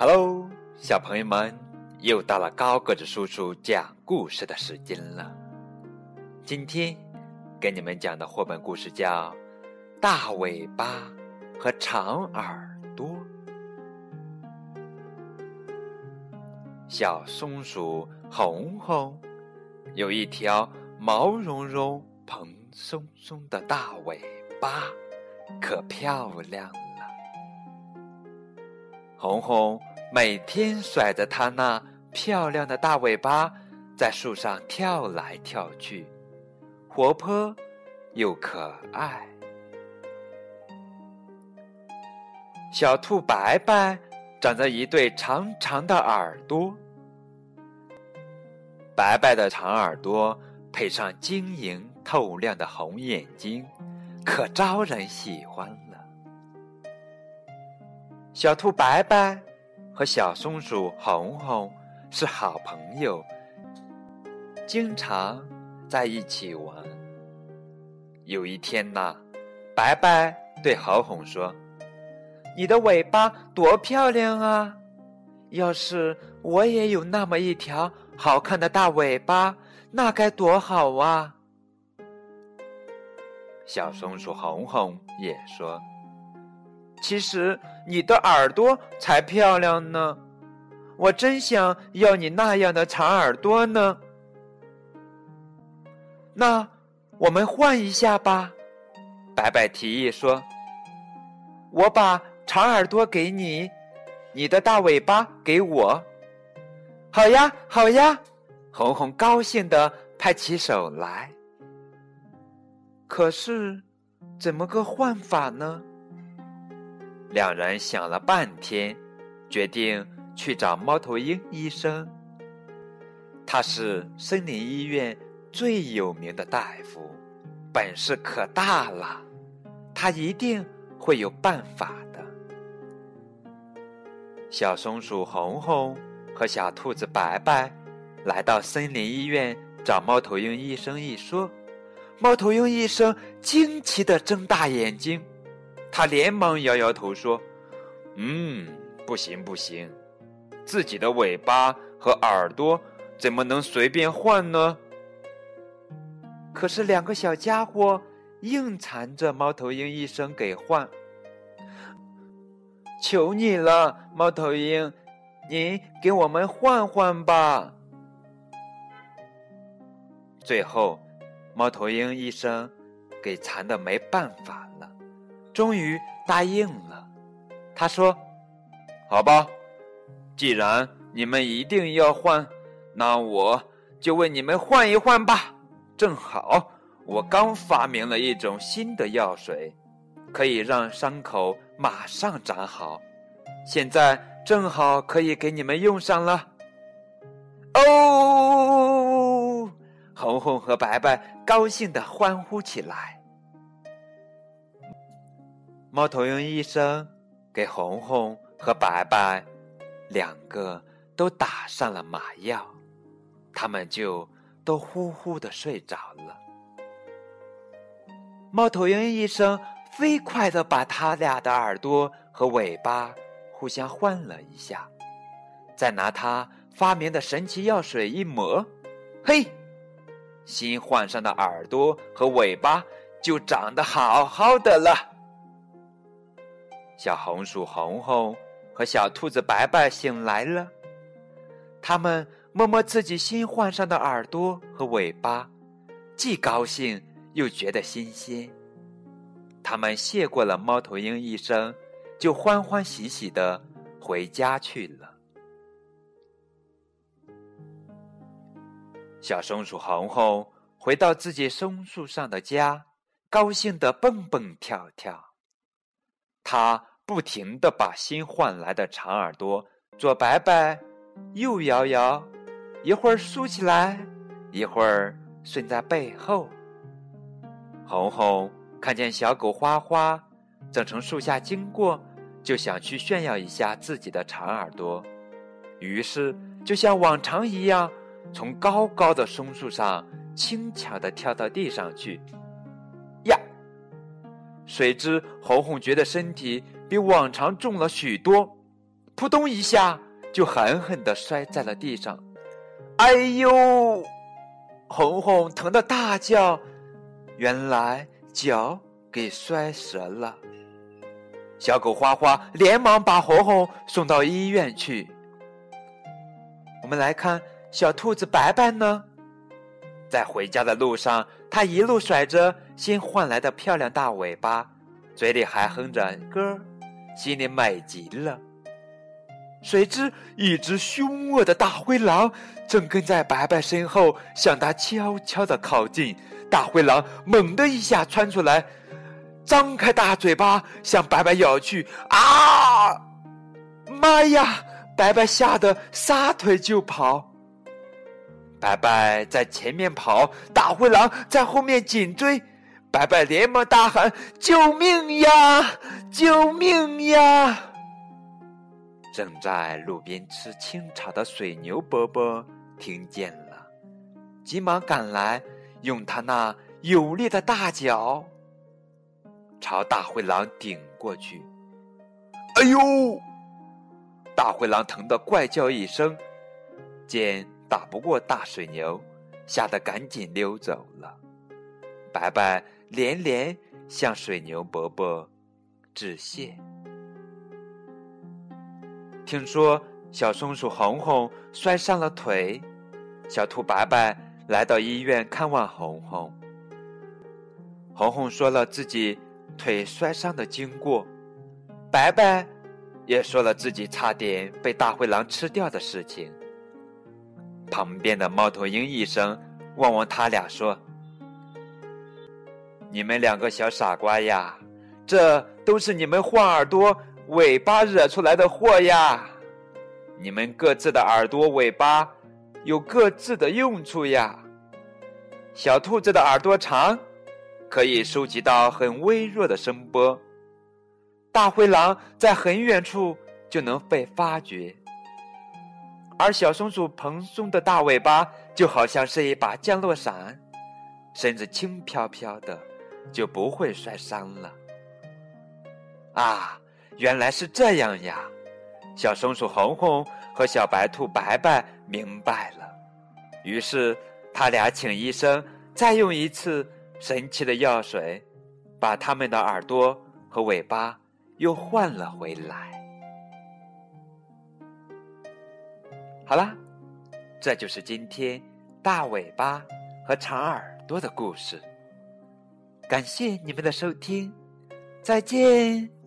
Hello，小朋友们，又到了高个子叔叔讲故事的时间了。今天给你们讲的绘本故事叫《大尾巴和长耳朵》。小松鼠红红有一条毛茸茸、蓬松松的大尾巴，可漂亮了。红红每天甩着它那漂亮的大尾巴，在树上跳来跳去，活泼又可爱。小兔白白长着一对长长的耳朵，白白的长耳朵配上晶莹透亮的红眼睛，可招人喜欢。小兔白白和小松鼠红红是好朋友，经常在一起玩。有一天呐，白白对红红说：“你的尾巴多漂亮啊！要是我也有那么一条好看的大尾巴，那该多好啊！”小松鼠红红也说。其实你的耳朵才漂亮呢，我真想要你那样的长耳朵呢。那我们换一下吧，白白提议说：“我把长耳朵给你，你的大尾巴给我。”好呀，好呀，红红高兴的拍起手来。可是，怎么个换法呢？两人想了半天，决定去找猫头鹰医生。他是森林医院最有名的大夫，本事可大了，他一定会有办法的。小松鼠红红和小兔子白白来到森林医院找猫头鹰医生一说，猫头鹰医生惊奇的睁大眼睛。他连忙摇摇头说：“嗯，不行不行，自己的尾巴和耳朵怎么能随便换呢？”可是两个小家伙硬缠着猫头鹰医生给换。求你了，猫头鹰，您给我们换换吧。最后，猫头鹰医生给缠的没办法。终于答应了，他说：“好吧，既然你们一定要换，那我就为你们换一换吧。正好我刚发明了一种新的药水，可以让伤口马上长好，现在正好可以给你们用上了。”哦，红红和白白高兴的欢呼起来。猫头鹰医生给红红和白白两个都打上了麻药，他们就都呼呼的睡着了。猫头鹰医生飞快的把他俩的耳朵和尾巴互相换了一下，再拿他发明的神奇药水一抹，嘿，新换上的耳朵和尾巴就长得好好的了。小红薯红红和小兔子白白醒来了，他们摸摸自己新换上的耳朵和尾巴，既高兴又觉得新鲜。他们谢过了猫头鹰医生，就欢欢喜喜的回家去了。小松鼠红红回到自己松树上的家，高兴的蹦蹦跳跳。他不停的把新换来的长耳朵左摆摆，右摇摇，一会儿竖起来，一会儿顺在背后。红红看见小狗花花正从树下经过，就想去炫耀一下自己的长耳朵，于是就像往常一样，从高高的松树上轻巧的跳到地上去。呀谁知红红觉得身体比往常重了许多，扑通一下就狠狠的摔在了地上。哎呦！红红疼得大叫，原来脚给摔折了。小狗花花连忙把红红送到医院去。我们来看小兔子白白呢，在回家的路上，它一路甩着新换来的漂亮大尾巴，嘴里还哼着歌，心里美极了。谁知一只凶恶的大灰狼正跟在白白身后，向他悄悄的靠近。大灰狼猛地一下窜出来，张开大嘴巴向白白咬去。啊！妈呀！白白吓得撒腿就跑。白白在前面跑，大灰狼在后面紧追。白白连忙大喊：“救命呀！救命呀！”正在路边吃清茶的水牛伯伯听见了，急忙赶来，用他那有力的大脚朝大灰狼顶过去。哎呦！大灰狼疼得怪叫一声，见打不过大水牛，吓得赶紧溜走了。白白连连向水牛伯伯致谢。听说小松鼠红红摔伤了腿，小兔白白来到医院看望红红。红红说了自己腿摔伤的经过，白白也说了自己差点被大灰狼吃掉的事情。旁边的猫头鹰医生望望他俩说：“你们两个小傻瓜呀，这都是你们换耳朵。”尾巴惹出来的祸呀！你们各自的耳朵、尾巴有各自的用处呀。小兔子的耳朵长，可以收集到很微弱的声波；大灰狼在很远处就能被发觉。而小松鼠蓬松的大尾巴就好像是一把降落伞，身子轻飘飘的，就不会摔伤了。啊！原来是这样呀！小松鼠红红和小白兔白白明白了，于是他俩请医生再用一次神奇的药水，把他们的耳朵和尾巴又换了回来。好啦，这就是今天大尾巴和长耳朵的故事。感谢你们的收听，再见。